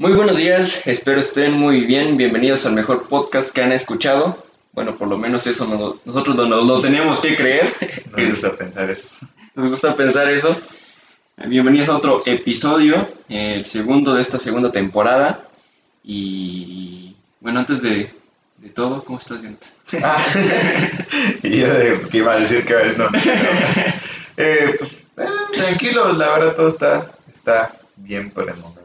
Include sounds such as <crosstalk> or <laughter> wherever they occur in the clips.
Muy buenos días, espero estén muy bien. Bienvenidos al mejor podcast que han escuchado. Bueno, por lo menos eso no- nosotros no nos lo teníamos que creer. Nos gusta pensar eso. Nos gusta pensar eso. Bienvenidos a otro episodio, el segundo de esta segunda temporada. Y bueno, antes de, de todo, ¿cómo estás, Jonathan? Ah, <laughs> y yo que iba a decir que a veces no. no. <laughs> Eh, pues, eh, tranquilo, la verdad todo está, está bien por el momento.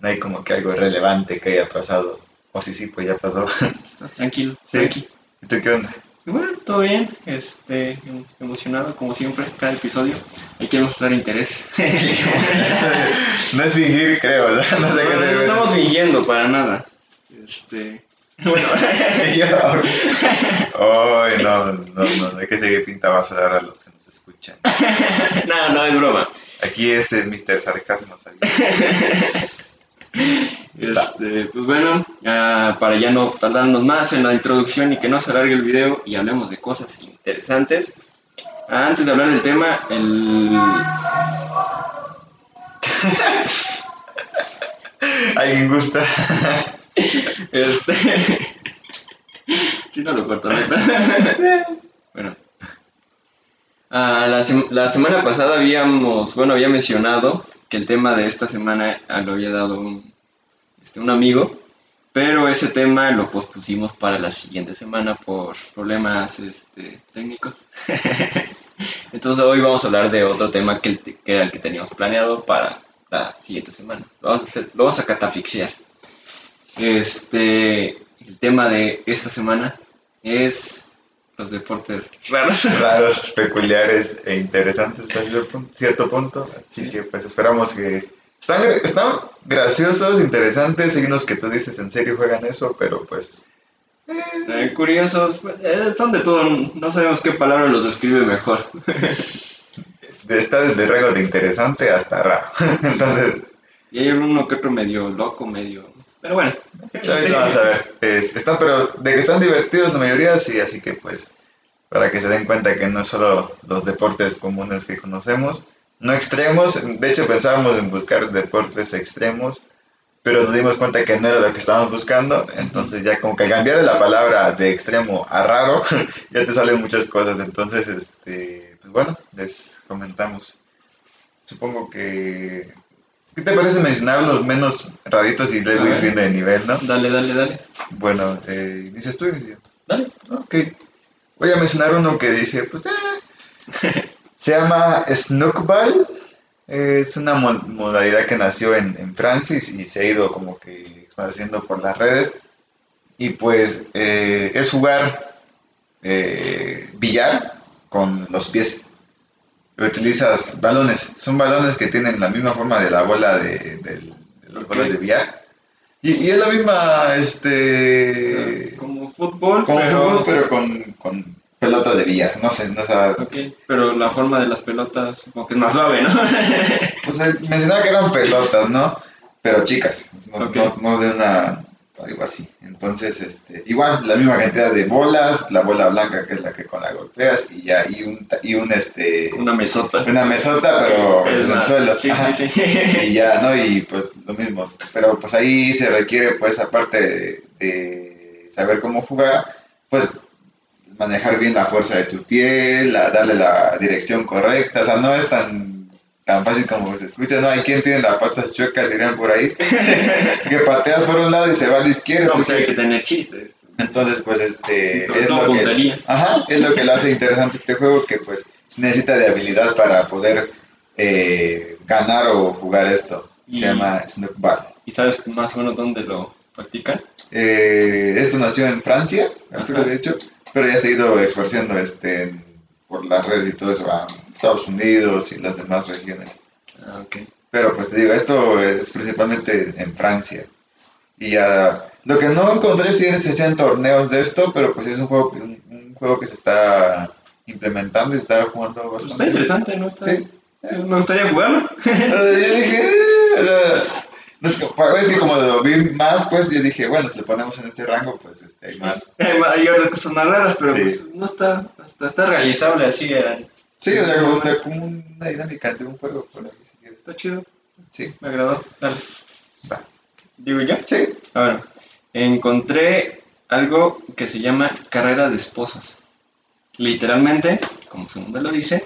No, hay, hay como que algo relevante que haya pasado. O si sí, pues ya pasó. <laughs> ¿Estás tranquilo? Sí. Tranqui. ¿Y tú qué onda? Bueno, todo bien, este, em- emocionado como siempre, cada episodio. Hay que mostrar interés. <laughs> No es fingir, creo. No, no sé qué no, se no estamos fingiendo para nada. Este, bueno, <laughs> Ay, no, no, no, de que se pinta va a sonar a los que nos escuchan. no, no es broma. Aquí es el Mr. Sarcasmo, ¿sabes? Este, pues bueno, ah, para ya no tardarnos más en la introducción y que no se alargue el video y hablemos de cosas interesantes. Antes de hablar del tema, el... <laughs> ¿Alguien gusta? Este... <laughs> Sí, no lo corto, ¿no? <laughs> Ah, la, la semana pasada habíamos, bueno, había mencionado que el tema de esta semana ah, lo había dado un, este, un amigo, pero ese tema lo pospusimos para la siguiente semana por problemas este, técnicos. <laughs> Entonces hoy vamos a hablar de otro tema que, era el que teníamos planeado para la siguiente semana. Lo vamos a, vamos a catafixiar. Este, el tema de esta semana es los deportes raros. <laughs> raros, peculiares e interesantes hasta cierto punto-. Así Sí. que pues esperamos que... Están, están graciosos, interesantes, unos que tú dices en serio juegan eso, pero pues... Eh, curiosos, eh, son de todo, no sabemos qué palabra los describe mejor. Está desde rango de interesante hasta raro. <laughs> Entonces, Y hay uno que otro medio loco, medio... Pero bueno. Es- están, pero de que están divertidos la mayoría, sí, así que pues para que se den cuenta que no solo los deportes comunes que conocemos, no extremos, de hecho pensábamos en buscar deportes extremos, pero nos dimos cuenta que no era lo que estábamos buscando, entonces ya como que cambiar la palabra de extremo a raro, <laughs> ya te salen muchas cosas, entonces este, pues bueno, les comentamos. Supongo que... ¿Qué te parece mencionar los menos raritos y luego ir ver. viendo de nivel, no? Dale, dale, dale. Bueno, eh, dices tú, yo. Dale. Ok. Voy a mencionar uno que dije, pues, eh. se llama Snookball. Es una mo- modalidad que nació en, en Francia y, y se ha ido como que expandiendo por las redes. Y pues eh, es jugar eh, billar con los pies. Utilizas balones. Son balones que tienen la misma forma de la bola de, del- de las bolas de billar. Y, y es la misma, este... Como fútbol, Como pero... fútbol, pero con, con pelota de billar. No sé, no sé. Ok, pero la forma de las pelotas como que es más suave, ¿no? <laughs> Pues eh, mencionaba que eran pelotas, ¿no? Pero chicas, no, Ok. no, no de una. Algo así. Entonces, este, igual, la misma cantidad de bolas, la bola blanca que es la que con la golpeas, y ya, y un, y un este. Una mesota. Una mesota, pero Es el suelo. Sí, Ajá. sí, sí. Y ya, ¿no? Y pues lo mismo. Pero pues ahí se requiere, pues, aparte de, de saber cómo jugar, pues manejar bien la fuerza de tu piel, la- darle la dirección correcta. O sea, no es tan, tan fácil como se escucha, ¿no? Hay quien tiene las patas chuecas, dirían por ahí, <laughs> que pateas por un lado y se va a la izquierda. No, pues hay que tener chistes. entonces, pues, este, es lo, que, ajá, es lo que lo hace interesante este juego, que pues se necesita de habilidad para poder eh, ganar o jugar esto. Y- Se llama Snookball. ¿Y sabes más o menos dónde lo practican? Eh, esto nació en Francia, de hecho, pero ya se ha ido esparciendo este, en- por las redes y todo eso a Estados Unidos y las demás regiones. Ah, ok. Pero pues te digo, esto es principalmente en Francia. Y ya, lo que no encontré si es hacían torneos de esto, pero pues es un juego, un, un juego que se está implementando y está jugando Pues bastante. está interesante, ¿no? Está... Sí. Me gustaría jugarlo. Yo dije, eh, no es que, es que como lo vi más, pues yo dije, bueno, si lo ponemos en este rango, pues este, hay más. Hay hay otras cosas más raras, pero Sí. pues, no está, está, está realizable así. eh, Sí, o sea, como, está como una dinámica de un juego, por ahí, si quieres. Está chido, Sí. me agradó. Dale. Va. ¿Digo yo? Sí. Ahora, encontré algo que se llama carrera de esposas. Literalmente, como su nombre lo dice,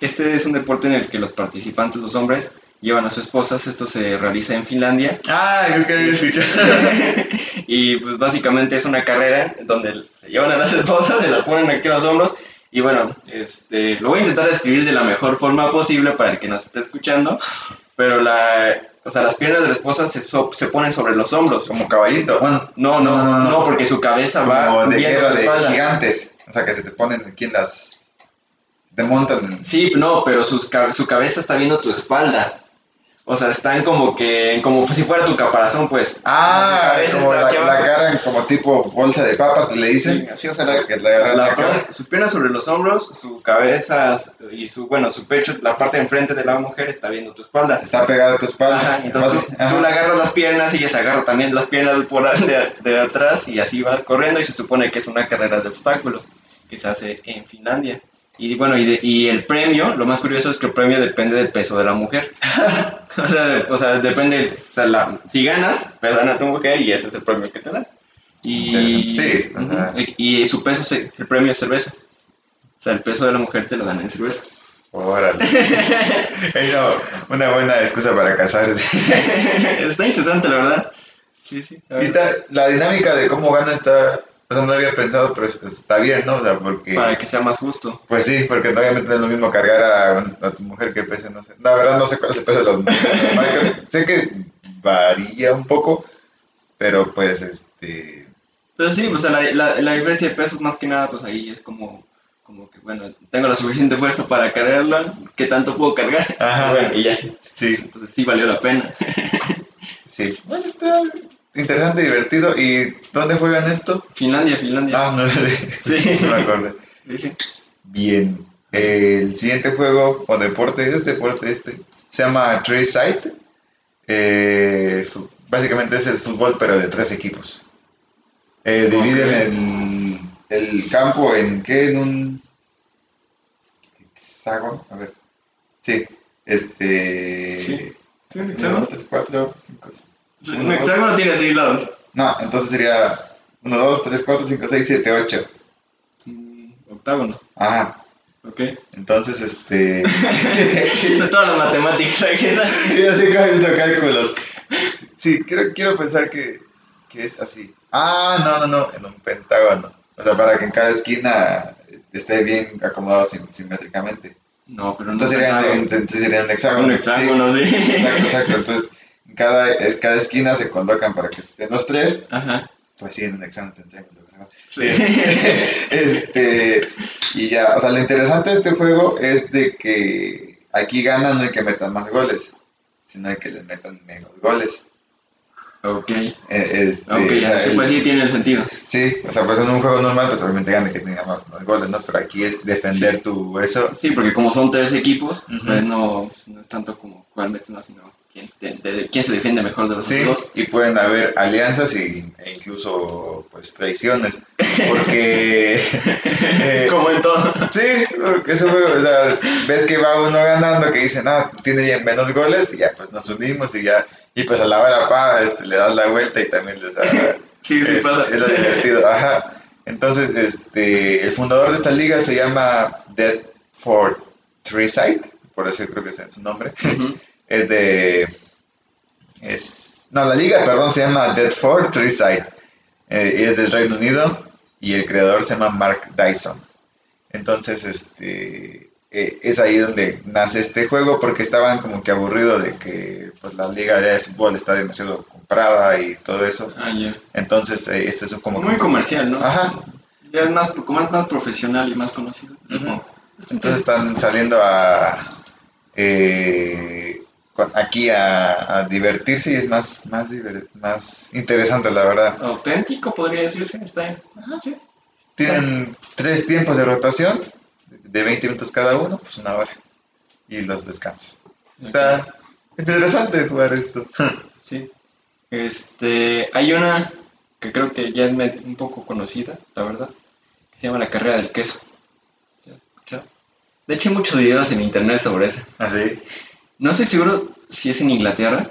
este es un deporte en el que los participantes, los hombres, llevan a sus esposas. Esto se realiza en Finlandia. Ah, creo que había escuchado. <laughs> y pues básicamente es una carrera donde se llevan a las esposas, se las ponen aquí a los hombros. Y bueno, este, lo voy a intentar describir de la mejor forma posible para el que nos esté escuchando. Pero la, o sea, las piernas de la esposa se, so- se ponen sobre los hombros. Como caballito. Bueno, No, no, No, no, no, porque su cabeza va de de gigantes. O sea, que se te ponen aquí en las. Te montan. Sí, no, pero sus su cabeza está viendo tu espalda. O sea, están como que, como si fuera tu caparazón, pues. Ah, como está la, la cara como tipo bolsa de papas, le dicen. Sí, así, o sea, la- la, La- cara. sus piernas sobre los hombros, su cabeza y su, bueno, su pecho, la parte de enfrente de la mujer está viendo tu espalda. Está pegada a tu espalda. Ajá, entonces tú, Ajá. tú le agarras las piernas y ella se agarra también las piernas por de, de atrás y así va corriendo y se supone que es una carrera de obstáculos que se hace en Finlandia. Y bueno, y, de- y el premio, lo más curioso es que el premio depende del peso de la mujer. <laughs> o, sea, de- o sea, depende, o sea, la- si ganas, te dan a tu mujer y ese es el premio que te dan. Y. Sí, y, y su peso, se- el premio es cerveza. O sea, el peso de la mujer te lo dan en cerveza. Órale. <laughs> No, una buena excusa para casarse. <laughs> Está interesante, la verdad. Sí, sí. la verdad. está, la dinámica de cómo gana está, o sea, no había pensado, pero es- está bien, ¿no? O sea, porque, Para que sea más justo. pues sí, porque obviamente no es lo mismo cargar a, a tu mujer que pese, no sé, la verdad no sé cuál es el peso de las mujeres, <laughs> sé que varía un poco, pero pues, este, Pero sí, o sea, la, la, la diferencia de pesos más que nada, pues ahí es como, como que, bueno, tengo la suficiente fuerza para cargarla, ¿qué tanto puedo cargar? Ajá. Bueno, y ya. sí, Entonces sí valió la pena. sí, <laughs> bueno, está interesante, divertido, ¿y dónde juegan esto? Finlandia, Finlandia. Ah, no, <laughs> Sí. no me acuerdo. Bien. El siguiente juego o deporte, es deporte este, se llama Tree Sight. Eh, básicamente es el fútbol, pero de tres equipos. Eh, dividen el, el campo en qué? En un hexágono. A ver. Sí. Este. Sí. Sí, un uno, hexágono. dos, tres, cuatro, cinco, seis. Un hexágono tiene seis lados. No, entonces sería 1, 2, 3, 4, 5, 6, 7, 8. Mm, Octágono, Ajá. ok. Entonces, este. <laughs> Matemáticas aquí. ¿no? <laughs> Sí, así haciendo cálculos. Sí, quiero, quiero pensar que, que es así. Ah, no, no, no, en un pentágono. O sea, para que en cada esquina esté bien acomodado sim- simétricamente. No, pero no Entonces es serían, entonces serían hexágono. Un hexágono, sí. Sí, exacto, exacto. Entonces, en cada, es, cada esquina se colocan para que estén los tres. Ajá. Pues sí, en un hexágono tendríamos ¿verdad? Sí. <laughs> este, y ya, o sea, lo interesante de este juego es de que aquí ganan no hay que metan más goles, sino hay que le metan menos goles. ok. Eh, Este, Ok, o ya, sea, sí, pues sí tiene el sentido. sí, o sea, pues en un juego normal, pues obviamente gana que tenga más, más goles, ¿no? Pero aquí es defender tu eso. Sí, porque como son tres equipos, Ujú. pues no, no es tanto como cuál mete más, sino quién, de- de- quién se defiende mejor de los Sí, dos. y pueden haber alianzas y, e incluso pues traiciones, porque <laughs> eh, como en todo. Sí, porque eso fue, o sea, ves que va uno ganando, que dice, no, tiene ya menos goles, y ya pues nos unimos y ya, y pues a la hora pa, este, le das la vuelta y también les da, Sí, sí pasa. es lo divertido, ajá. Entonces, este, el fundador de esta liga se llama Dead for Treeside, por eso creo que es su nombre, Ujú. Es de, es, no, la liga, perdón, se llama Dead for Treeside, eh, y es del Reino Unido, y el creador se llama Mark Dyson. Entonces, este, eh, es ahí donde nace este juego porque estaban como que aburridos de que pues, la liga de fútbol está demasiado comprada y todo eso. Ah, ya. Entonces, eh, este es como Muy que- comercial, ¿no? Ajá. Ya es más, como más, más profesional y más conocido. Entonces están saliendo a eh, aquí a, a divertirse y es más, más, más interesante, la verdad. Auténtico, podría decirse. Está bien. Sí. Tienen tres tiempos de rotación, de 20 minutos cada uno, pues una hora. Y los descansos. Está interesante jugar esto. <laughs> Sí. Este, hay una que creo que ya es un poco conocida, la verdad, que se llama la carrera del queso. De hecho, hay muchos videos en internet sobre eso. Así. No estoy seguro si es en Inglaterra,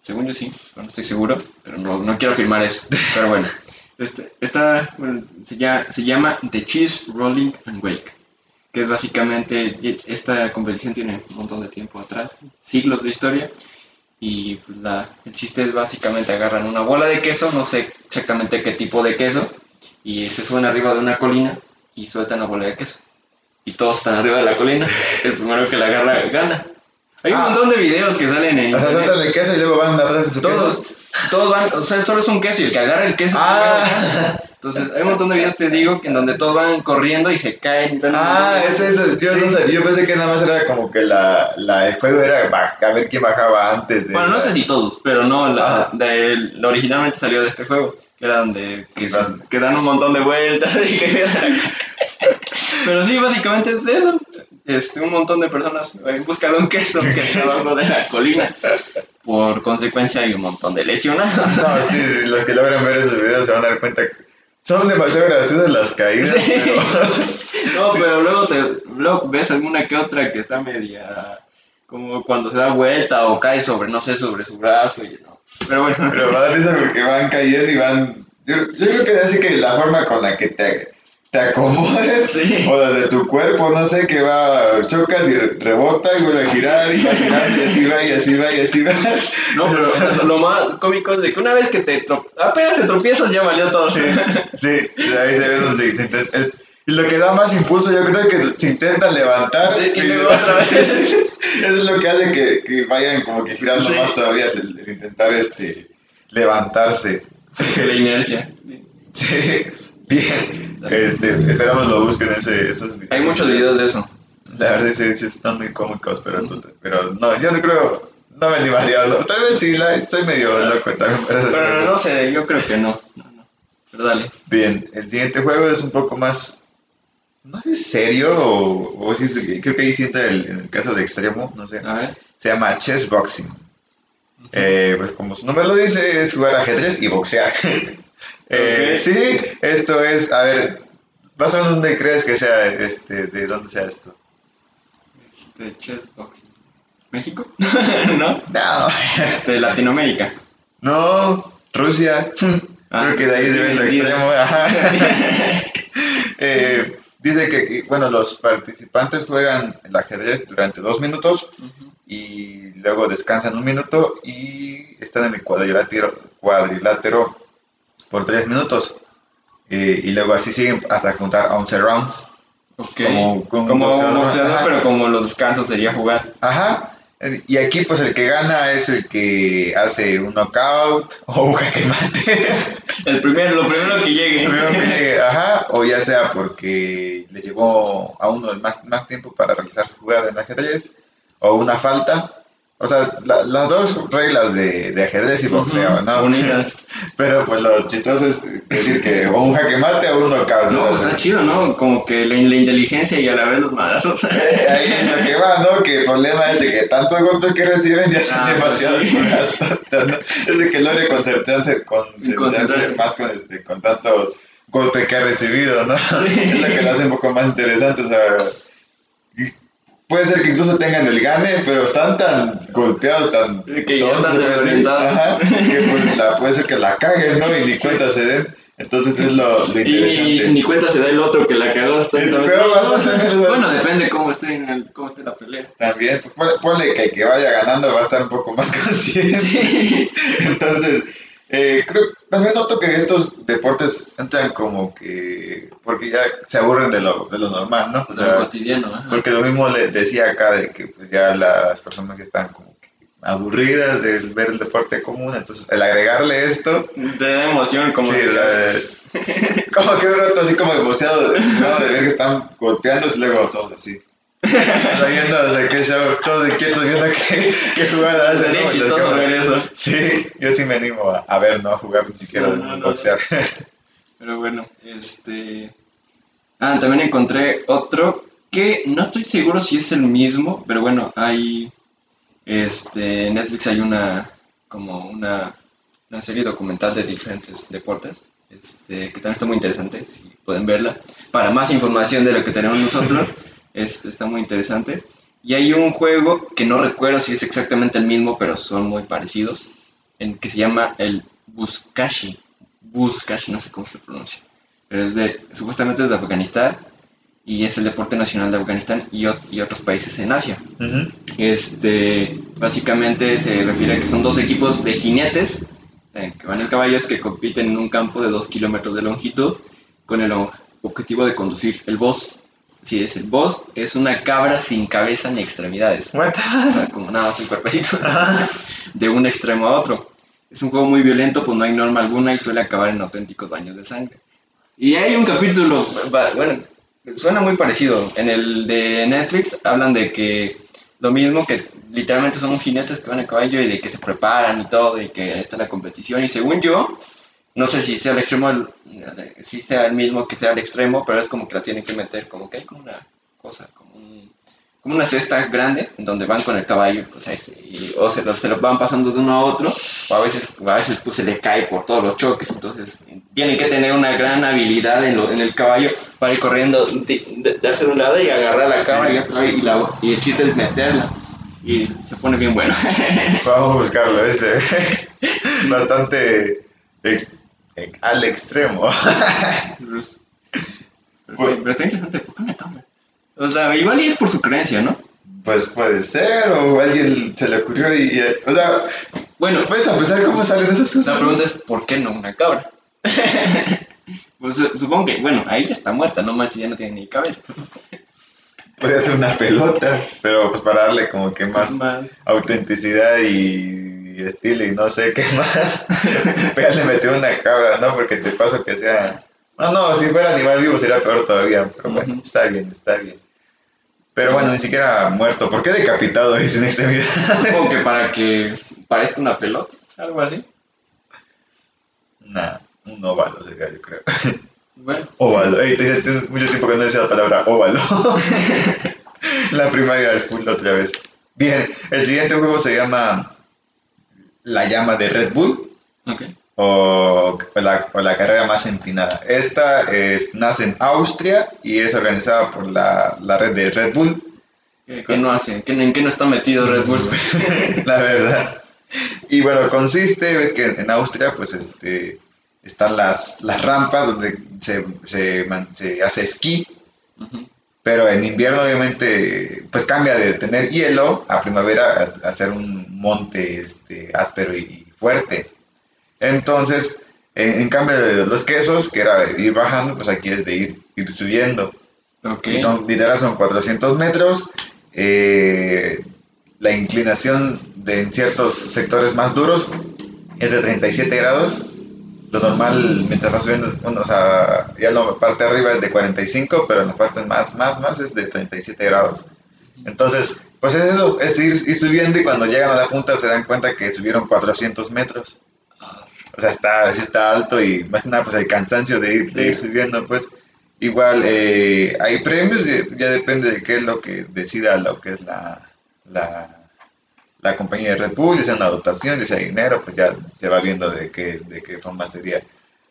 Según yo sí, no estoy seguro, pero no, no quiero afirmar eso. Pero bueno, esta se, llama, The Cheese Rolling and Wake, que es básicamente, esta competición tiene un montón de tiempo atrás, siglos de historia, y la, el chiste es básicamente agarran una bola de queso, no sé exactamente qué tipo de queso, y se suben arriba de una colina y sueltan la bola de queso. Y todos están arriba de la colina, el primero que la agarra gana. Hay un Ah. montón de videos que salen en O sea, sueltan el queso y luego van atrás de su Todos, queso. todos van, o sea, solo es un queso y el que agarra el queso. Ah. Entonces, hay un montón de videos, te digo, que en donde todos van corriendo y se caen. Ah, de- es. Yo, no sabía, yo pensé que nada más era como que la, la, el juego era a ver quién bajaba antes de Bueno, no sé si todos, pero no, la, Ajá. de- la originalmente salió de este juego, que era donde que, Que dan- un montón de vueltas. y que- pero sí, básicamente es de eso. Este, un montón de personas en busca de un queso que está abajo de la colina. Por consecuencia hay un montón de lesionados. No, sí, los que logran ver esos videos se van a dar cuenta que son demasiado graciosas las caídas, pero... <laughs> No, pero luego, te, luego ves alguna que otra que está media como cuando se da vuelta o cae sobre, no sé, sobre su brazo y no. Pero bueno, Pero va a dar risa porque van cayendo y van... Yo, yo creo que así que la forma con la que te, te acomodes Sí. o la de tu cuerpo, no sé, que va, chocas y re- rebota y vuelve a girar y va y así va y así va y así va. no, pero o sea, lo más cómico es de que una vez que te apenas te tropiezas ya valió todo. Sí, sí, ahí se ve donde se intenta- Y lo que da más impulso, yo creo que se intenta levantar Sí, y y luego otra vez. <laughs> Eso es lo que hace que, que vayan como que girando Sí. más todavía el, el intentar este levantarse. La inercia. <laughs> Sí, bien. Este, esperamos lo busquen ese, esos videos. Hay muchos videos de eso. La verdad sí, sí están muy cómicos, pero, pero no, yo no creo, no me animaría. no, Tal vez sí, la, soy medio loco también. Pero cosas. no sé, yo creo que no. no, no. Pero dale. Bien, el siguiente juego es un poco más, no sé, serio o, o creo que ahí sienta el, en el caso de extremo, no sé. A ver. Se llama chess boxing. Eh, pues como su nombre lo dice, es jugar ajedrez y boxear. <laughs> Eh. Sí, esto es, a ver, ¿vas a dónde crees que sea, este, de dónde sea esto? Este. ¿México? <laughs> ¿No? No, Este, Latinoamérica. no, Rusia. <laughs> Ah, creo que de ahí se ve extremo. Eh, dice que, bueno, los participantes juegan el ajedrez durante dos minutos y luego descansan un minuto y están en el cuadrilátero, cuadrilátero por tres minutos. Eh, y luego así siguen hasta juntar 11 rounds. Ok. Como- Como, como boxeador, boxeador, pero como los descansos sería jugar. Ajá. Eh, Y aquí pues el que gana es el que hace un knockout <laughs> o un jaque mate. El primero, lo primero que llegue. Primero que llegue, ajá, o ya sea porque le llevó a uno más, más tiempo para realizar su jugada en ajedrez, o una falta. O sea, la- las dos reglas de, de ajedrez y boxeo, ¿no? Unidas. <laughs> Pero pues lo chistoso es decir que o un jaque mate o un knockout. No, pues está chido, ¿no? Como que la, la inteligencia y a la vez los madrazos. <laughs> Eh, ahí es lo que va, ¿no? Que el problema es de que tantos golpes que reciben ya son Ah, demasiados sí. tontas, ¿no? Es de que logre concentrarse, concentrarse Concentrarse. más con, este, con tanto golpe que ha recibido, ¿no? <laughs> Sí. Es lo que lo hace un poco más interesante, o sea... y Puede ser que incluso tengan el gane, pero están tan golpeados, tan Que ya tontos, están puede ser, desorientados. ajá, que pues, la, puede ser que la caguen, ¿no? Y ni cuenta se den. Entonces es lo, lo Y interesante. ni, ni cuenta se da el otro que la cagó. Está Es está- peor, <laughs> no, Bueno, depende cómo esté, en el, cómo esté la pelea. También, pues ponle, ponle que el que vaya ganando va a estar un poco más <laughs> consciente. Sí. Entonces, eh, creo, también noto que estos deportes entran como que, porque ya se aburren de lo, de lo normal, ¿no? O O sea, sea, cotidiano, ajá. porque lo mismo le decía acá de que pues ya las personas ya están como que aburridas de ver el deporte común, entonces el agregarle esto, Te da emoción, como sí, que- la- <laughs> como que así como emocionado de, ¿no? de ver que están golpeándose y luego todos así. <laughs> Sabiendo desde qué show, todos inquietos viendo <laughs> qué, qué jugada ¿no? Entonces. Sí, yo sí me animo a, a ver, no a jugar ni siquiera No, a no, no, boxear. Pero bueno, este... Ah, también encontré otro que no estoy seguro si es el mismo, pero bueno, hay... Este, en Netflix hay una... como una, una serie documental de diferentes deportes, este, que también está muy interesante, si pueden verla. Para más información de lo que tenemos nosotros, <laughs> este, está muy interesante. Y hay un juego que no recuerdo si es exactamente el mismo, pero son muy parecidos, en, que se llama el Buzkashi. Buzkashi, no sé cómo se pronuncia. Pero es de, supuestamente es de Afganistán y es el deporte nacional de Afganistán y, y otros países en Asia. Este, básicamente se refiere a que son dos equipos de jinetes eh, que van en caballos que compiten en un campo de dos kilómetros de longitud con el objetivo de conducir el boss. Si es el boss, es una cabra sin cabeza ni extremidades. What? O sea, como nada más un cuerpecito <laughs> de un extremo a otro. Es un juego muy violento, pues no hay norma alguna y suele acabar en auténticos baños de sangre. Y hay un capítulo, bueno, suena muy parecido. En el de Netflix hablan de que lo mismo que literalmente son jinetes que van a caballo y de que se preparan y todo y que está la competición. Y según yo, no sé si sea el extremo, si sea el mismo que sea el extremo, pero es como que la tienen que meter, como que hay como una cosa, como un como una cesta grande donde van con el caballo pues, ahí o se lo, se lo van pasando de uno a otro o a veces a veces pues se le cae por todos los choques entonces tienen que tener una gran habilidad en, lo- en el caballo para ir corriendo darse de un lado y agarrar la cabra y, otra y, el chiste es meterla y se pone bien bueno <laughs> Vamos a buscarlo, ese. <laughs> Bastante al extremo. <laughs> pero, pero- está interesante ¿por qué una cabra? o sea igual y es por su creencia ¿no? Pues puede ser, o a alguien se le ocurrió y, y- o sea, bueno puedes a pensar cómo salen esas cosas. La pregunta es, ¿por qué no una cabra? <laughs> pues su- supongo que, bueno, ahí ya está muerta, no manches, ya no tiene ni cabeza. <laughs> Puede ser una pelota, pero pues para darle como que más Más. autenticidad y estilo y no sé qué <laughs> más. Pero le metió una cabra, ¿no? Porque te paso que sea... No, no, si fuera animal vivo sería peor todavía, pero bueno, está bien, está bien. Pero bueno, ni siquiera muerto. ¿Por qué decapitado y sin extremidad? Supongo que para que parezca una pelota, algo así. Nah, un óvalo sería, yo creo. Bueno, Óvalo. Ey, mucho tiempo que no decía la palabra óvalo. <laughs> la primaria del full otra vez. Bien, el siguiente juego se llama La llama de Red Bull o, o la, o la carrera más empinada. Esta es, nace en Austria y es organizada por la, la red de Red Bull, ¿Qué, qué no hacen? ¿Qué, ¿En qué no está metido Red Bull? <laughs> la verdad. Y bueno, consiste, ves que en Austria pues este están las, las rampas donde se, se, man- se hace esquí. Pero en invierno obviamente pues cambia de tener hielo a primavera a, a ser un monte este, áspero y, y fuerte. Entonces, en, en cambio de los quesos, que era ir bajando, pues aquí es de ir, ir subiendo. Y son, literal son 400 metros. eh, la inclinación de en ciertos sectores más duros es de 37 grados. Lo normal, mientras vas subiendo, bueno, o sea, ya la parte de arriba es de 45, pero en las partes más, más, más es de 37 grados. Entonces, pues es eso, es ir, ir subiendo y cuando llegan a la punta se dan cuenta que subieron 400 metros. O sea, está, está alto y más que nada, pues el cansancio de ir, de ir subiendo, pues igual eh, hay premios, ya depende de qué es lo que decida lo que es la, la, la compañía de Red Bull, ya sea una dotación, ya sea dinero, pues ya se va viendo de qué, de qué forma sería.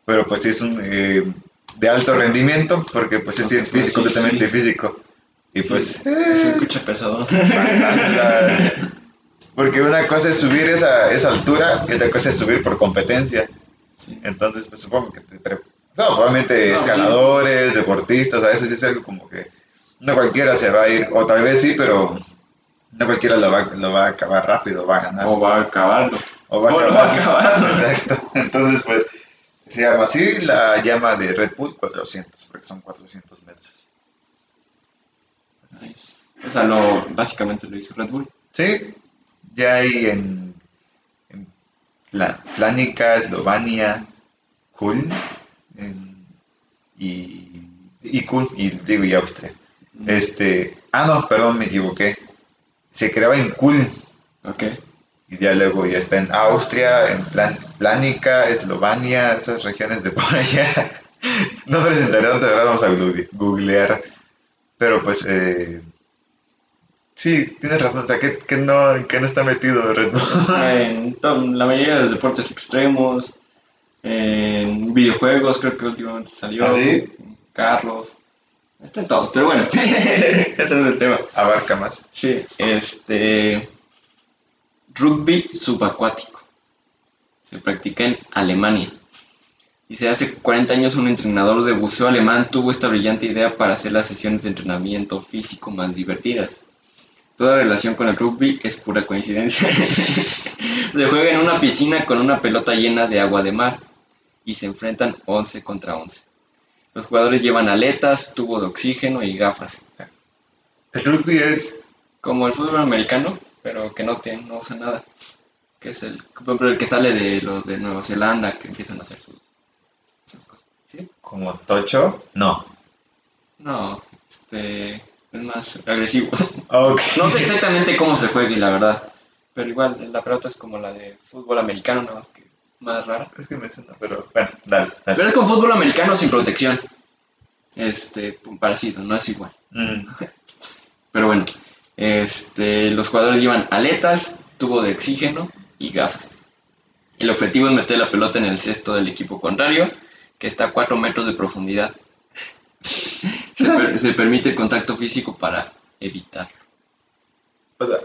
Pero pues sí es un eh, de alto rendimiento, porque pues sí es Pues, físico, sí, completamente sí. físico. Y pues... Se eh, escucha pesado. bastante, porque una cosa es subir esa, esa altura y otra cosa es subir por competencia. Sí. Entonces, pues supongo que te No, probablemente No, sí. escaladores, deportistas, a veces es algo como que no cualquiera se va a ir, o tal vez sí, pero no cualquiera lo va, lo va a acabar rápido, va a ganar. O va a acabarlo. o va a o lo acabar. va a acabar. Exacto. Entonces, pues, se llama así la llama de Red Bull 400, porque son 400 metros. O sea, lo, básicamente lo hizo Red Bull. Sí, ya hay en, en Plánica, Eslovenia, Kulm en- y, y Kulm, y digo, y Austria. Mm. Este, ah, no, perdón, me equivoqué. Se creaba en Kulm Ok. y ya luego ya está en Austria, en Plan, Plánica, Eslovenia, esas regiones de por allá. <laughs> No presentaré tanto, ahora vamos a google- googlear. Pero pues, eh, sí, tienes razón, o sea, que, que no, que no está metido Red Bull. <laughs> En la mayoría de los deportes extremos, en videojuegos, creo que últimamente salió. ¿Ah, sí? Carlos. Está en todo, pero bueno, <laughs> ese es el tema. Abarca más. Sí, este. Rugby subacuático. Se practica en Alemania. Dice, hace 40 años un entrenador de buceo alemán tuvo esta brillante idea para hacer las sesiones de entrenamiento físico más divertidas. Toda relación con el rugby es pura coincidencia. <laughs> se juega en una piscina con una pelota llena de agua de mar y se enfrentan 11 contra 11. Los jugadores llevan aletas, tubo de oxígeno y gafas. El rugby es Como el fútbol americano, pero que no tiene, no usa nada. Que es el, por ejemplo, el que sale de los de Nueva Zelanda, que empiezan a hacer sus esas cosas. ¿Sí? como tocho. No. No, este es más agresivo. <laughs> No sé exactamente cómo se juegue, la verdad. Pero igual, la pelota es como la de fútbol americano, nada más que más rara. Es que me suena, pero bueno, dale, dale. Pero es con fútbol americano sin protección. Este, parecido, no es igual. Mm, <laughs> Pero bueno, este, los jugadores llevan aletas, tubo de oxígeno y gafas. El objetivo es meter la pelota en el cesto del equipo contrario, que está a 4 metros de profundidad. <laughs> Se, per- se permite el contacto físico para evitarlo. o sea,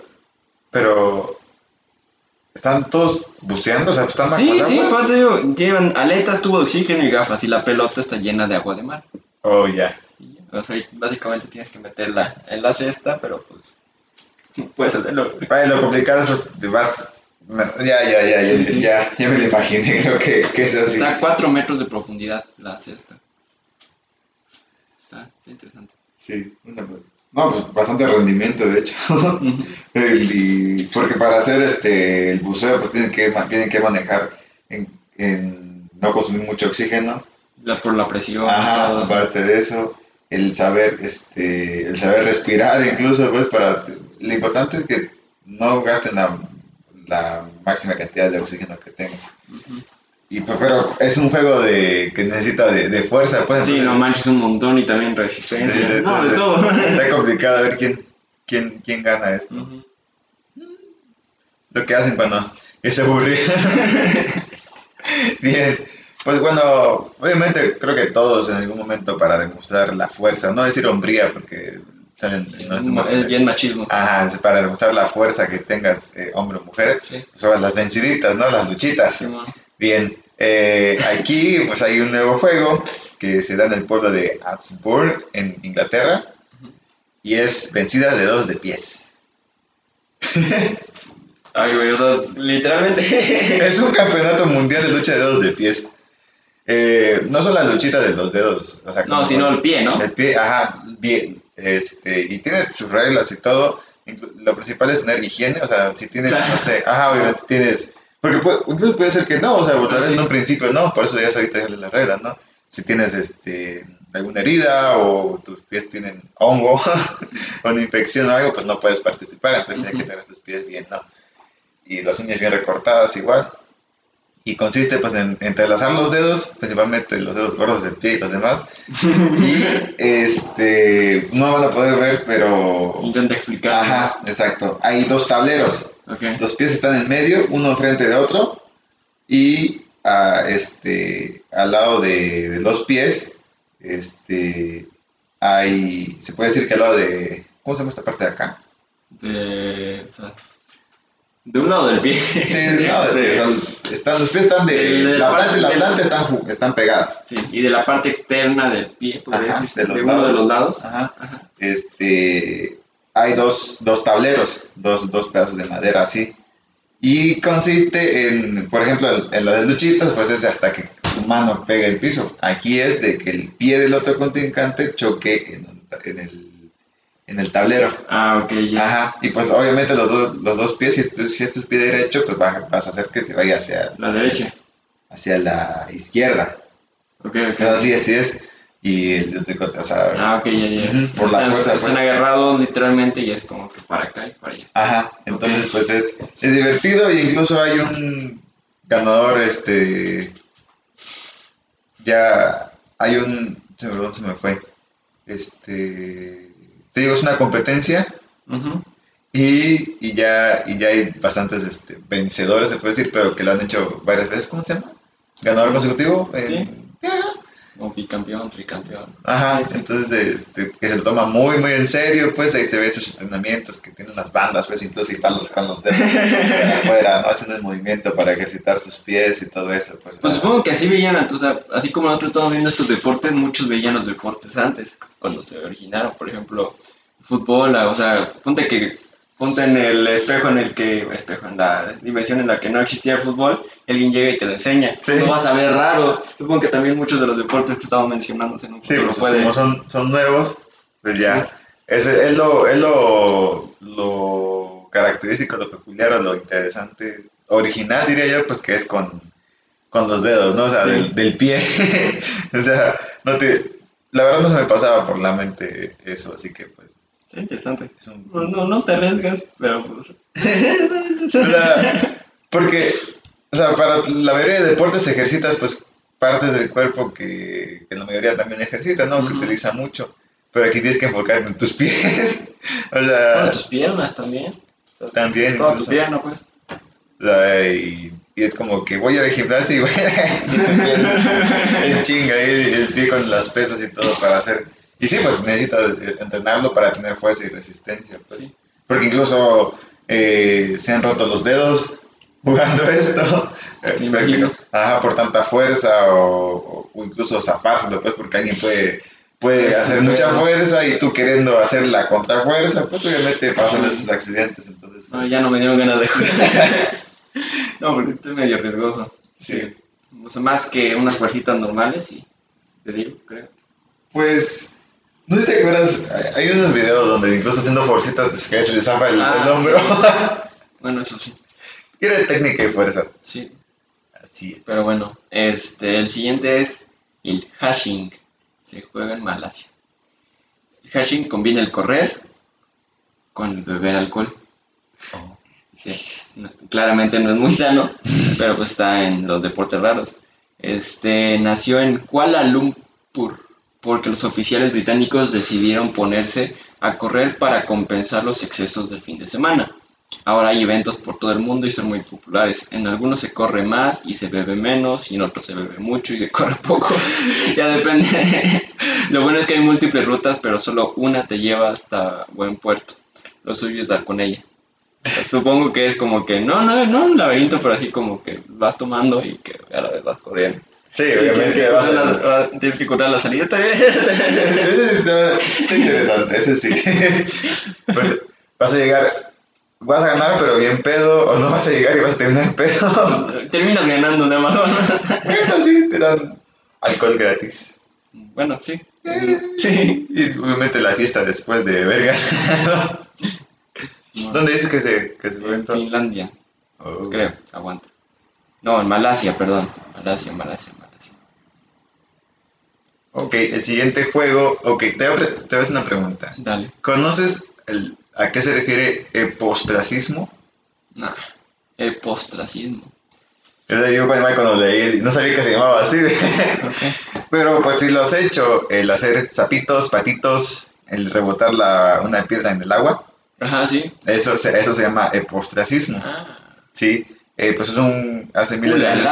están todos buceando, o sea, están bajo Sí, el sí, agua? eso digo, llevan aletas, tubo de oxígeno y gafas, y la pelota está llena de agua de mar. Oh, ya. Y ya, O sea, básicamente tienes que meterla en la cesta, pero pues puedes hacerlo. Vaya, lo complicado es pues te vas. Ya, ya, ya, ya, Sí, sí. ya, ya me lo imaginé, <laughs> creo que, que es así. Está a 4 metros de profundidad la cesta. Está, está interesante. Sí, bueno, pues, no, pues bastante rendimiento, de hecho. <laughs> El- y- porque para hacer este el buceo, pues tienen que, tienen que manejar en, en no consumir mucho oxígeno. La, por la presión. Ajá, aparte de eso, el saber, este, el saber respirar incluso, pues para, lo importante es que no gasten la, la máxima cantidad de oxígeno que tengan. Y pues, pero es un juego de que necesita de, de fuerza, pues. Sí, entonces- no manches un montón y también resistencia. de- de- no, de todo. <laughs> Está complicado a ver quién, quién, quién gana esto. Lo que hacen cuando es aburrir. <laughs> Bien, pues bueno, obviamente creo que todos en algún momento para demostrar la fuerza, no decir hombría porque salen no es bien machismo. Ajá, para demostrar la fuerza que tengas eh, hombre o mujer, Sí. pues las venciditas, ¿no? Las luchitas. Sí. Bien, eh, aquí pues hay un nuevo juego que se da en el pueblo de Asburn, en Inglaterra, y es vencida de dos de pies. <laughs> Ay, güey, o sea, literalmente. <laughs> Es un campeonato mundial de lucha de dedos de pies. Eh, no son las luchitas de los dedos. O sea, no, sino el pie, ¿no? El pie, ajá, bien. Este, y tiene sus reglas y todo. Lo principal es tener higiene. O sea, si tienes, no sé, ajá, obviamente tienes. Porque puede, puede ser que no, o sea, Sí. en un principio no, por eso ya ahorita ya las reglas, ¿no? Si tienes este, alguna herida o tus pies tienen hongo o <laughs> una infección o algo, pues no puedes participar, entonces tienes que tener tus pies bien, ¿no? Y las uñas bien recortadas igual. Y consiste pues en entrelazar los dedos, principalmente los dedos gordos del pie y los demás. <laughs> y este, no van a poder ver, pero... Intenta explicar. Ajá, exacto. Hay dos tableros. Los pies están en medio, uno enfrente de otro, y a, este, al lado de, de los pies, este, hay, se puede decir que al lado de, ¿cómo se llama esta parte de acá? De, o sea, de un lado del pie. Sí, de- o sea, <laughs> están, los pies están de, De- de la la planta parte y la del- planta están, están pegadas. Sí, y de la parte externa del pie, podría decirse, de de, los uno de lados. los lados. Ajá. Ajá. este, hay dos, dos tableros, dos, dos pedazos de madera así. Y consiste en, por ejemplo, en, en las de luchitas, pues es hasta que tu mano pegue el piso. Aquí es de que el pie del otro contrincante choque en, en el, en el tablero. Ah, ok, ya. Ajá. Y pues obviamente los, dos- los dos pies, si, tu- si es tu pie derecho, pues vas, vas a hacer que se vaya hacia, La derecha. hacia la izquierda. Ok, ok. Pero así, así es. Y el o sea, Ah, ok, ya, ya. Por la fuerza, Están agarrados literalmente y es como que para acá y para allá. Ajá, entonces pues es, es divertido y incluso hay un ganador, este, ya hay un, se me, ¿dónde se me fue? Este, te digo, es una competencia y, y ya, y ya hay bastantes este, vencedores, se puede decir, pero que lo han hecho varias veces, ¿cómo se llama? ¿Ganador consecutivo? Eh. Bicampeón, tricampeón. Ajá, entonces este, que se lo toma muy, muy en serio, pues ahí se ve esos entrenamientos que tienen las bandas, pues incluso si están los, con los dedos <laughs> afuera, ¿no? Haciendo el movimiento para ejercitar sus pies y todo eso. Pues, Pues supongo que así veían, sea, así como nosotros estamos viendo estos deportes, muchos veían los deportes antes, cuando se originaron, por ejemplo, fútbol, o sea, ponte que ponte en el espejo en el que, espejo, en la dimensión en la que no existía el fútbol, alguien llega y te lo enseña, Sí. no vas a ver raro, supongo que también muchos de los deportes que estamos mencionando Sí, pues pueden, como son, son nuevos, pues ya. Ese es lo, es lo, lo característico, lo peculiar lo interesante, original diría yo, pues que es con, con los dedos, ¿no? O sea, Sí. del, del pie. <laughs> o sea, no te, la verdad no se me pasaba por la mente eso, así que pues Sí, interesante. es un... No, no, no te arriesgas, pero pues, <laughs> O sea, porque, o sea, para la mayoría de deportes ejercitas pues partes del cuerpo que, que la mayoría también ejercita, ¿no? Que utiliza mucho. Pero aquí tienes que enfocarte en tus pies. <laughs> o bueno, sea, tus piernas también. También Toda tu incluso. pierna, pues. O sea, y, y es como que voy al gimnasio y voy <laughs> en chinga ahí el pie con las pesas y todo para hacer. Y sí, pues necesitas eh, entrenarlo para tener fuerza y resistencia, pues. Sí. Porque incluso eh, se han roto los dedos jugando <laughs> esto. Ajá, por tanta fuerza o, incluso zafarse pues porque alguien puede, puede Pues, hacer mucha fuerza y tú queriendo hacer la contrafuerza, pues obviamente pasan esos accidentes. Entonces, No, ya no me dieron ganas de jugar. <laughs> no, porque estoy medio riesgoso. Sí. O sea, más que unas fuercitas normales, sí. Te digo, creo. Pues, no sé si te acuerdas, hay- hay unos videos donde incluso haciendo forcitas que se les zafa el, Ah, el hombro. <laughs> Bueno, eso sí. Tiene técnica y fuerza. Sí. Así es. Pero bueno, este, el siguiente es el hashing. Se juega en Malasia. El hashing combina el correr con el beber alcohol. Oh. Sí, no- claramente no es muy sano, <laughs> pero pues está en los deportes raros. Este nació en Kuala Lumpur porque los oficiales británicos decidieron ponerse a correr para compensar los excesos del fin de semana. Ahora hay eventos por todo el mundo y son muy populares. En algunos se corre más y se bebe menos, y en otros se bebe mucho y se corre poco. <laughs> ya depende. Lo bueno es que hay múltiples rutas, pero solo una te lleva hasta buen puerto. Lo suyo es dar con ella. Supongo que es como que, no, no, no un laberinto, pero así como que vas tomando y que a la vez vas corriendo. Sí, obviamente. vas a- curar la salida también. <laughs> Ese está, está interesante, ese sí. <laughs> Pues, vas a llegar, vas a ganar, pero bien pedo, o no vas a llegar y vas a terminar pedo. <laughs> Terminas ganando de Amazon. Bueno, sí, te dan alcohol gratis. bueno, sí. Sí. Y obviamente la fiesta después de ganado. ¿Dónde dices que se, que se fue En esto? Finlandia, Oh. creo. Aguanta. No, en Malasia, perdón. Malasia, Malasia. Ok, el siguiente juego. Ok, te voy a, te voy a hacer una pregunta. Dale. ¿Conoces el, a qué se refiere epostracismo? Nah. El postracismo. Yo le digo cuando, leí, no sabía que se llamaba así. Pero pues si lo has hecho, el hacer zapitos, patitos, el rebotar la, una piedra en el agua, Ajá, sí. eso, se- eso se llama epostracismo. Ah. Sí, eh, pues es un... hace miles de años.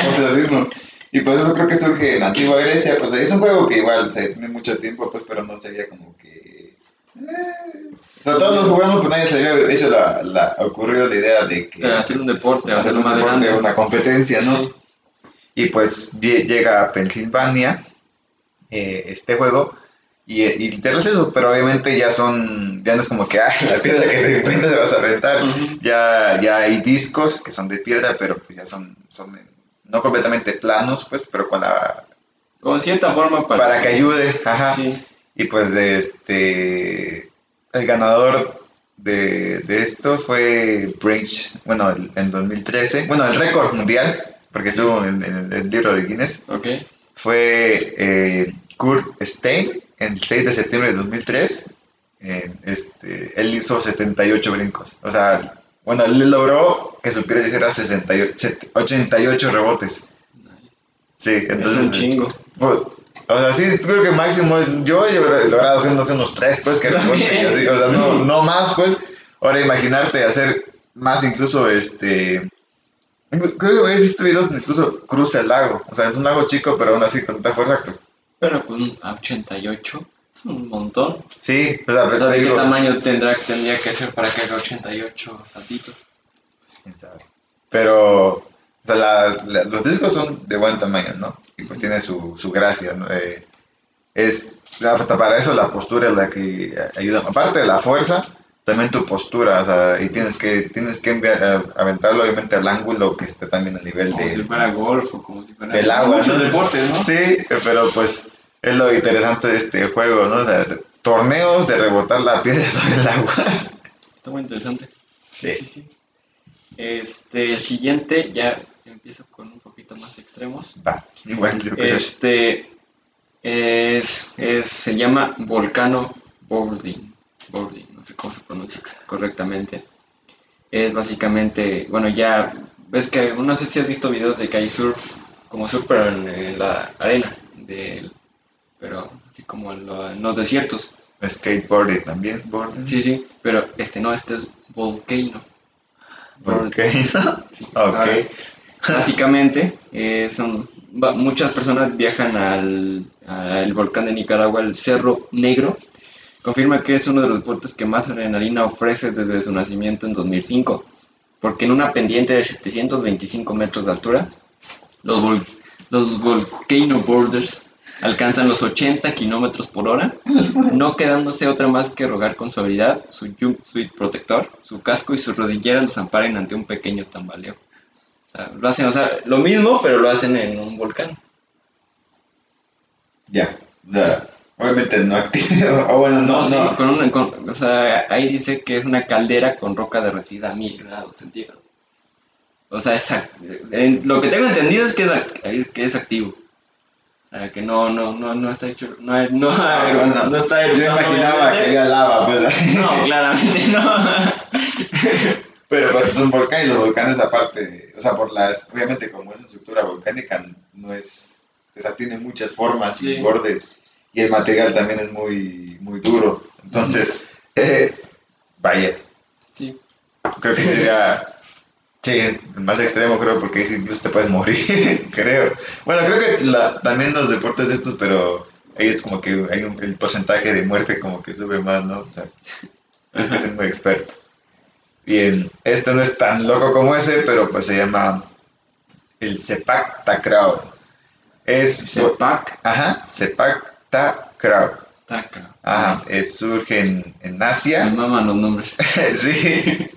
Epostracismo. <laughs> Y pues eso creo que surge en la antigua Grecia, pues es un juego que igual se tiene mucho tiempo, pues pero no sería como que... eh, o sea, todos lo jugamos, pero nadie se había hecho la, la, ocurrido la idea de que... Hacer un deporte, hacer un más deporte, grande. una competencia, ¿no? Sí. Y pues lle- llega a Pensilvania eh, este juego y, y literal es eso, pero obviamente ya son, ya no es como que <laughs> ah, la piedra que te encuentras se vas a aventar, ya, ya hay discos que son de piedra, pero pues ya son, son no completamente planos, pues, pero con la, Con cierta forma para, para que ayude, ajá. Sí. Y pues de este, el ganador de, de esto fue Branch, bueno, el- en 2013, bueno, el récord mundial, porque estuvo en, en el libro de Guinness, Ok. fue eh, Kurt Stein, el 6 de septiembre de 2003. eh, este, él hizo 78 brincos. O sea, bueno, él logró que su piedra hiciera 68, set- 88 rebotes. Sí, es entonces... un chingo. O, o sea, sí, creo que máximo, yo he logrado hacer no sé, unos tres, pues, que rebote y así, o sea, no, no más, pues. Ahora imaginarte hacer más incluso, este, Creo que habéis visto videos donde incluso cruza el lago. O sea, es un lago chico, pero aún así con tanta fuerza, pues. Pero pues a 88 es un montón. Sí, o sea, O sea, ¿de qué digo, tamaño tendrá, tendría que ser para que haga 88 saltitos? pues, quién sabe. Pero, o sea, la- la- los discos son de buen tamaño, ¿no? Y pues tiene su, su gracia, ¿no? Eh, es, la- para eso la postura es la que ayuda. Aparte de la fuerza, también tu postura, o sea, y tienes que, tienes que enviar- a- aventarlo obviamente al ángulo que esté también al nivel Como de, si fuera golf o como si fuera... del agua, ¿no? deportes, ¿no? Sí, pero pues es lo interesante de este juego, ¿no? O sea, torneos de rebotar la piedra <laughs> sobre el agua. Está muy interesante. Sí. sí, sí. Este, el siguiente ya empiezo con un poquito más extremos. Va, igual yo creo. Este es, es- se llama Volcano Boarding. Boarding, no sé cómo se pronuncia correctamente. Es básicamente, bueno, ya ves que no sé si has visto videos de que hay surf, como surf pero en, en la arena, del, pero así como en, lo- en los desiertos. Skateboarding también, boarding. Sí, sí, pero este no, este es volcano. <laughs> Ok. Sí. Ok. Ahora, Básicamente, eh, son, va- muchas personas viajan al, al volcán de Nicaragua, el Cerro Negro. Confirma que es uno de los deportes que más adrenalina ofrece desde su nacimiento en 2005, porque en una pendiente de 725 metros de altura, los, vol- los volcano boarders alcanzan los 80 kilómetros por hora, no quedándose otra más que rogar con suavidad su jumpsuit protector, su casco y sus rodilleras los amparen ante un pequeño tambaleo. O sea, lo hacen, o sea, lo mismo, pero lo hacen en un volcán. Ya, ya. Obviamente no activo. <laughs> O bueno, no, sí, no. con una- con- o sea, ahí dice que es una caldera con roca derretida a mil grados centígrados. O sea, es ac- en- lo que tengo entendido es que es, que es activo. Sea, que no, no, no, no está hecho, no, hay- no, Ah, bueno, no está Yo imaginaba que había lava, pues. No, claramente no. <laughs> Pero pues es un volcán y los volcanes aparte, o sea, por la, obviamente como es una estructura volcánica, no es, o sea, tiene muchas formas y bordes y el material también es muy, muy duro. Entonces, eh, vaya, Sí, creo que sería, sí, el más extremo creo porque incluso te puedes morir, <laughs> creo. Bueno, creo que la- también los deportes estos, pero ahí es como que hay un, el porcentaje de muerte como que sube más, ¿no? O sea, <laughs> que ser muy experto. Bien, este no es tan loco como ese, pero pues se llama el Sepak Takraw. Es, Sepak ajá, Sepak Takraw. Taka. Ajá, es, surge en, en Me Asia. maman los nombres. <laughs> sí,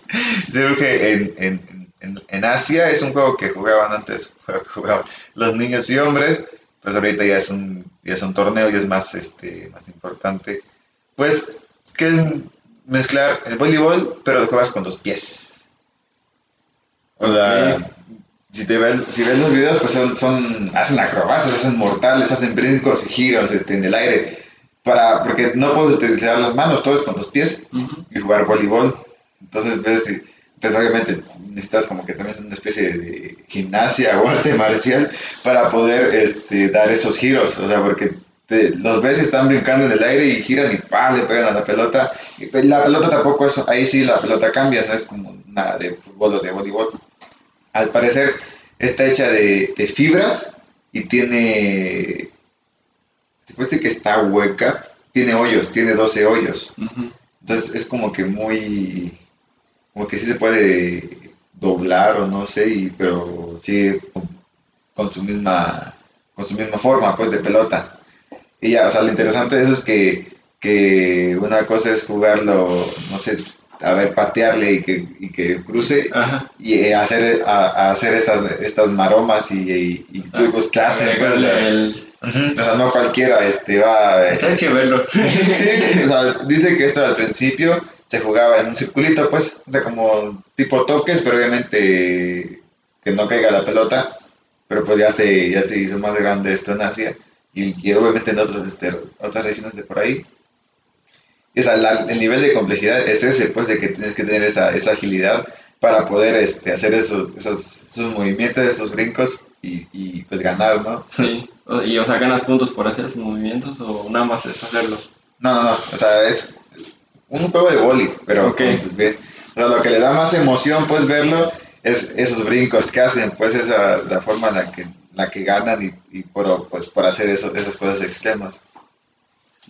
surge en, en, en, en Asia. Es un juego que jugaban antes, <laughs> jugaban los niños y hombres. Pues ahorita ya es un, ya es un torneo y es más, este, más importante. Pues, que es mezclar el voleibol, pero lo juegas con los pies. O sea, Ok. si, te ven, si ves los videos, pues son, son, hacen acrobacias, hacen mortales, hacen brincos y giros este, en el aire. Para, porque no puedes utilizar las manos, todo es con los pies Ujú. y jugar voleibol. Entonces, ves, entonces obviamente necesitas como que también una especie de gimnasia o <laughs> arte marcial para poder este, dar esos giros. O sea, porque te- los ves están brincando en el aire y giran y ¡pah! le pegan a la pelota. Y pues, la pelota tampoco es, ahí sí la pelota cambia, no es como nada de fútbol o de voleibol. Al parecer está hecha de, de fibras y tiene, se puede decir que está hueca, tiene hoyos, tiene 12 hoyos. Entonces es como que muy, como que sí se puede doblar o no sé, y, pero sí con, con su misma, con su misma forma pues de pelota. Y ya, o sea, lo interesante de eso es que, que una cosa es jugarlo, no sé, a ver, patearle y que, y que cruce Ajá. y eh, hacer, a, a hacer estas, estas maromas y, y, y trucos que hacen. pues, o sea, Agregarle el- o sea, no cualquiera este, va... Está hecho verlo. <laughs> Sí, o sea, dice que esto al principio se jugaba en un circulito, pues, o sea, como tipo toques, pero obviamente que no caiga la pelota, pero pues ya se, ya se hizo más grande esto en Asia y, y obviamente en otros, este, otras regiones de por ahí. Y, o sea, la- el nivel de complejidad es ese, pues, de que tienes que tener esa, esa agilidad para poder este, hacer esos, esos, esos movimientos, esos brincos y, y pues ganar, ¿no? Sí. Y o sea, ganas puntos por hacer esos movimientos o nada más es hacerlos. No, no, no, o sea, es un juego de boli, pero Ok. con tus pies. O sea, lo que le da más emoción, pues, verlo, es esos brincos que hacen, pues esa la forma en la que, la que ganan y, y por, pues, por hacer eso, esas cosas extremas.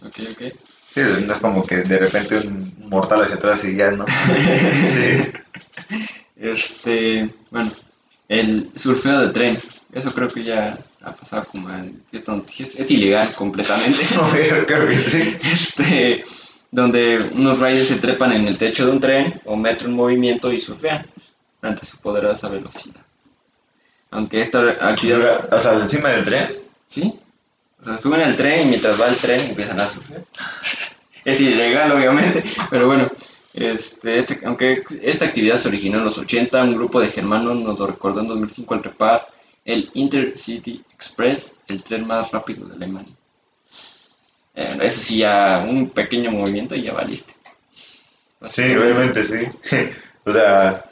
Ok, ok. Sí, no es como que de repente un mortal hacia atrás y ya, ¿no? <laughs> sí. <laughs> Este, bueno, el surfeo de tren, eso creo que ya ha pasado como en cierto- es, es ilegal completamente. <laughs> Creo que sí. Este, donde unos riders se trepan en el techo de un tren o metro en movimiento y surfean ante su poderosa velocidad. Aunque esta actividad, O sea, encima del tren. ¿sí? O sea, suben al tren y mientras va el tren empiezan a surfear. <laughs> Es ilegal, obviamente, pero bueno, este, este- aunque esta actividad se originó en los 80, un grupo de germanos nos lo recordó en 2005 al repar el Intercity Express, el tren más rápido de Alemania. Eh, eso sí, ya un pequeño movimiento y ya valiste. Sí, obviamente sí. <laughs> o sea,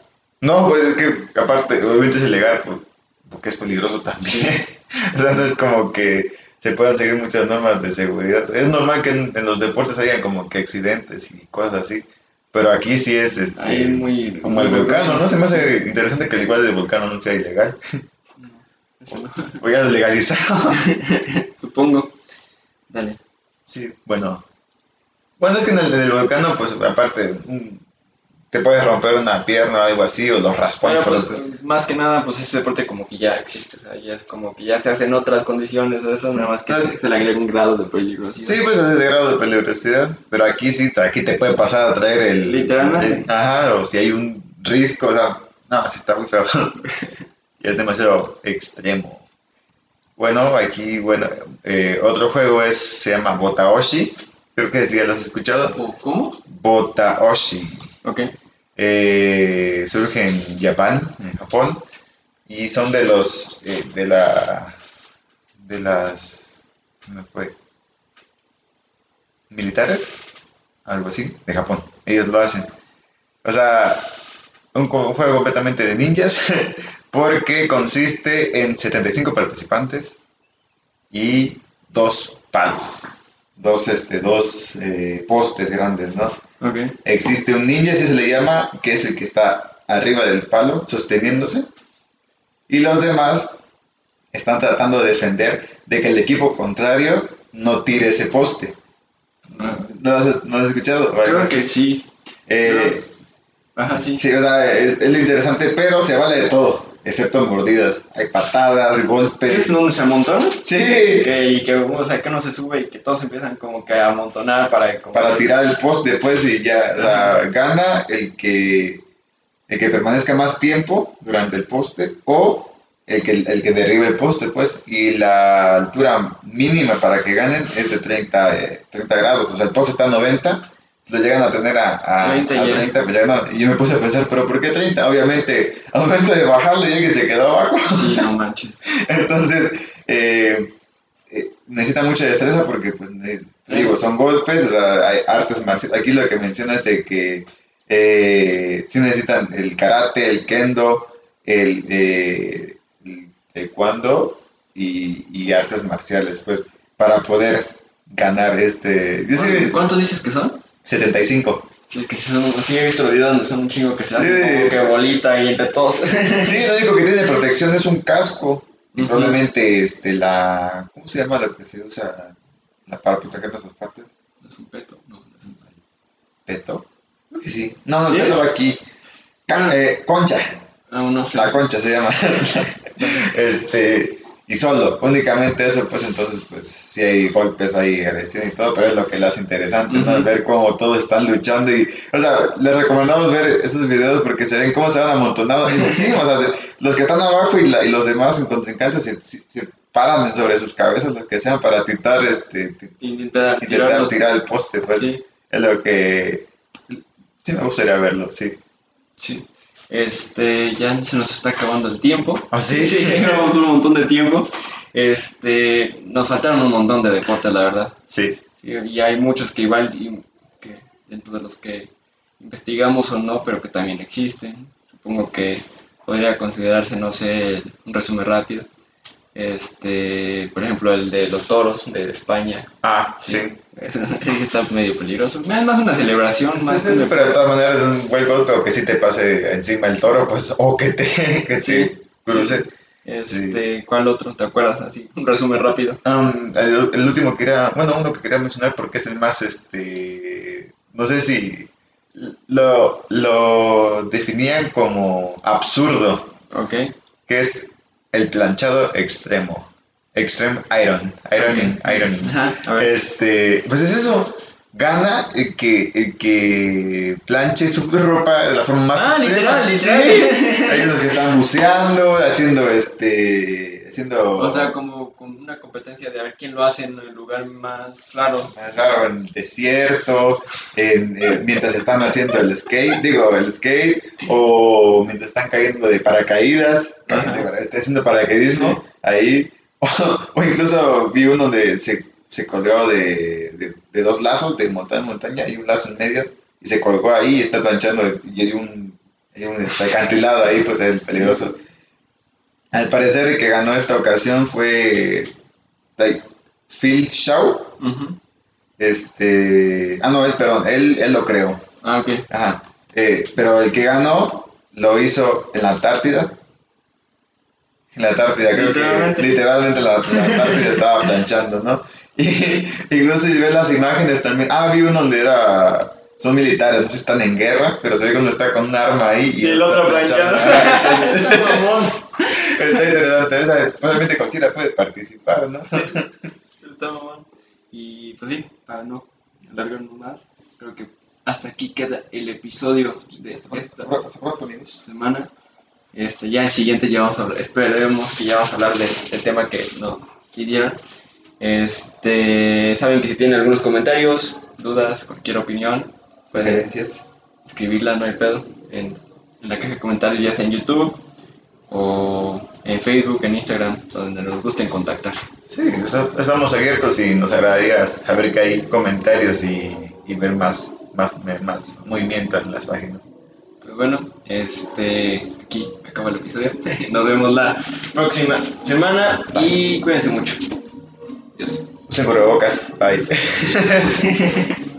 no, pues es que aparte, obviamente es ilegal por- porque es peligroso también. o sea, no es como que se puedan seguir muchas normas de seguridad. Es normal que en, en los deportes hayan como que accidentes y cosas así, pero aquí sí es este, muy... como el muy grueso. ¿no? Se me hace interesante que el igual del volcano no sea ilegal. <laughs> No, no. O ya lo legalizaron. <laughs> Supongo. Dale. Sí, bueno. Bueno, es que en el del volcano, pues aparte, mm, te puedes romper una pierna o algo así, o los raspones. Bueno, pues, más que nada, pues ese deporte como que ya existe, o sea, ya es como que ya te hacen otras condiciones, eso, nada más que Ah, se, se le agrega un grado de peligrosidad. Sí, pues es de grado de peligrosidad, pero aquí sí, aquí te puede pasar a traer el... Literalmente. el- ajá, o si hay un risco, o sea, no, sí está muy feo. <laughs> ya es demasiado extremo. Bueno, aquí, bueno, eh, otro juego es, se llama Botaoshi, creo que ya lo has escuchado. ¿O ¿Cómo? Botaoshi. Ok. Eh, surge en Japón, en Japón, y son de los, eh, de la, de las, ¿qué me fue? Militares, algo así, de Japón. Ellos lo hacen. O sea, un, juego completamente de ninjas, <laughs> porque consiste en 75 participantes y dos palos, dos, este, dos eh, postes grandes, ¿no? Ok. Existe un ninja, así se le llama, que es el que está arriba del palo, sosteniéndose. Y los demás están tratando de defender de que el equipo contrario no tire ese poste. Ah, ¿No has, no has escuchado? Creo que sí. Eh, Ajá, sí. sí, o sea, es, es lo interesante, pero se vale de todo, excepto mordidas. Hay patadas, ¿Es golpes. donde se amontona? Sí, y que, o sea, que uno se sube y que todos empiezan como que a amontonar para... como- para tirar el poste después y ya o sea, gana el que el que permanezca más tiempo durante el poste o el que, el que derribe el poste pues y la altura mínima para que ganen es de 30, eh, 30 grados o sea el poste está a 90 lo llegan a tener a, a, 30 a ya. 30 pues ya no. y yo me puse a pensar pero ¿por qué 30? obviamente al momento de bajarle ya que se quedó abajo Sí, no manches. <laughs> entonces, eh, eh, necesita mucha destreza porque, pues, ne- digo, son golpes, o sea, hay artes marciales. Aquí lo que mencionas de que eh, sí necesitan el karate, el kendo, el, eh, el taekwondo y, y artes marciales, pues, para poder ganar este... Yo sí, ¿Cuántos- ¿Cuántos dices que son? 75. Sí, es que sí, son, sí he visto videos donde son un chingo que se hacen Sí. como que bolita y entre todos. Sí, lo único que tiene protección es un casco. Y probablemente este, la... ¿Cómo se llama lo que se usa la, para proteger nuestras partes? No es un peto, no, no es un peto. ¿Peto? Creo que sí. No, ¿Sí? el peto aquí. Ca- Ah. eh, concha. No sé. La concha se llama. <laughs> este, y solo, únicamente eso, pues entonces, pues sí hay golpes, hay agresión y todo, pero es lo que le hace interesante, ¿no? Ujú. Ver cómo todos están luchando y, o sea, les recomendamos ver esos videos porque se ven cómo se van amontonados encima, o sea, se- los que están abajo y, la- y los demás contrincantes se, se, se paran sobre sus cabezas, lo que sean, para tirar, este, Intentar intentar tirar el poste, pues, Sí, es lo que, sí me gustaría verlo, sí. sí. Este, ya se nos está acabando el tiempo. ¿Ah, sí? Sí, <laughs> llevamos un montón de tiempo. Este, nos faltaron un montón de deportes, la verdad. Sí. Y hay muchos que igual, y que dentro de los que investigamos o no, pero que también existen. Supongo que podría considerarse, no sé, un resumen rápido. Este, por ejemplo, el de los toros de España. Ah, sí. <laughs> Ese está medio peligroso. Es más una celebración, Sí, más sí, que pero de todas maneras es un buen golpe o que si te pase encima el toro, pues, o que te, <laughs> que Sí, te cruce. Este, ¿cuál otro? ¿Te acuerdas? Así, un resumen rápido. Um, el, el último que quería, bueno, uno que quería mencionar porque es el más, este, no sé si lo, lo definían como absurdo, Ok. que es el planchado extremo, extreme iron, ironing, ironing. Ajá. Este, pues es eso. Gana que, que planche su ropa de la forma más Ah, extrema. literal, Sí. literal. Hay unos que están buceando, haciendo este, haciendo O sea, como, como una competencia de a ver quién lo hace en el lugar más raro. más raro en el desierto, en, eh, mientras están haciendo el skate, digo, el skate, o mientras están cayendo de paracaídas, cayendo está haciendo paracaidismo, ahí, <laughs> o, o incluso vi uno donde se, se colgó de, de, de dos lazos, de montaña en montaña, y un lazo en medio, y se colgó ahí y está planchando, y hay un, hay un acantilado ahí, pues es peligroso. Al parecer el que ganó esta ocasión fue like, Phil Shaw, este. Ah, no, él, perdón, él, él lo creó. Ah, ok. Ajá. Eh, pero el que ganó lo hizo en la Antártida. En la Antártida, creo Literalmente. que literalmente la, la Antártida estaba planchando, ¿no? <laughs> Y incluso si ves las imágenes también. Ah, vi uno donde era. Son militares, si están en guerra, pero se ve que uno está con un arma ahí y, Y el otro planchando. <laughs> <laughs> Está- interesante, esa, obviamente cualquiera puede participar, ¿no? Está mamón. Y pues sí, para no alargarnos más, creo que hasta aquí queda el episodio de esta semana. Este, ya el siguiente ya vamos a hablar, esperemos que ya vamos a hablar del, del tema que nos pidieron. Este, saben que si tienen algunos comentarios, dudas, cualquier opinión, Sugerencias. escribirla, no hay pedo, en, en la caja de comentarios, ya sea en YouTube o en Facebook, en Instagram, donde nos gusten contactar. Sí, esta- estamos abiertos y nos agradaría saber que hay comentarios y, y ver más, más, más movimiento en las páginas. Pues bueno, este, aquí acaba el episodio. <laughs> Nos vemos la próxima semana y cuídense mucho. Adiós. Usen cubrebocas. Bye. <laughs>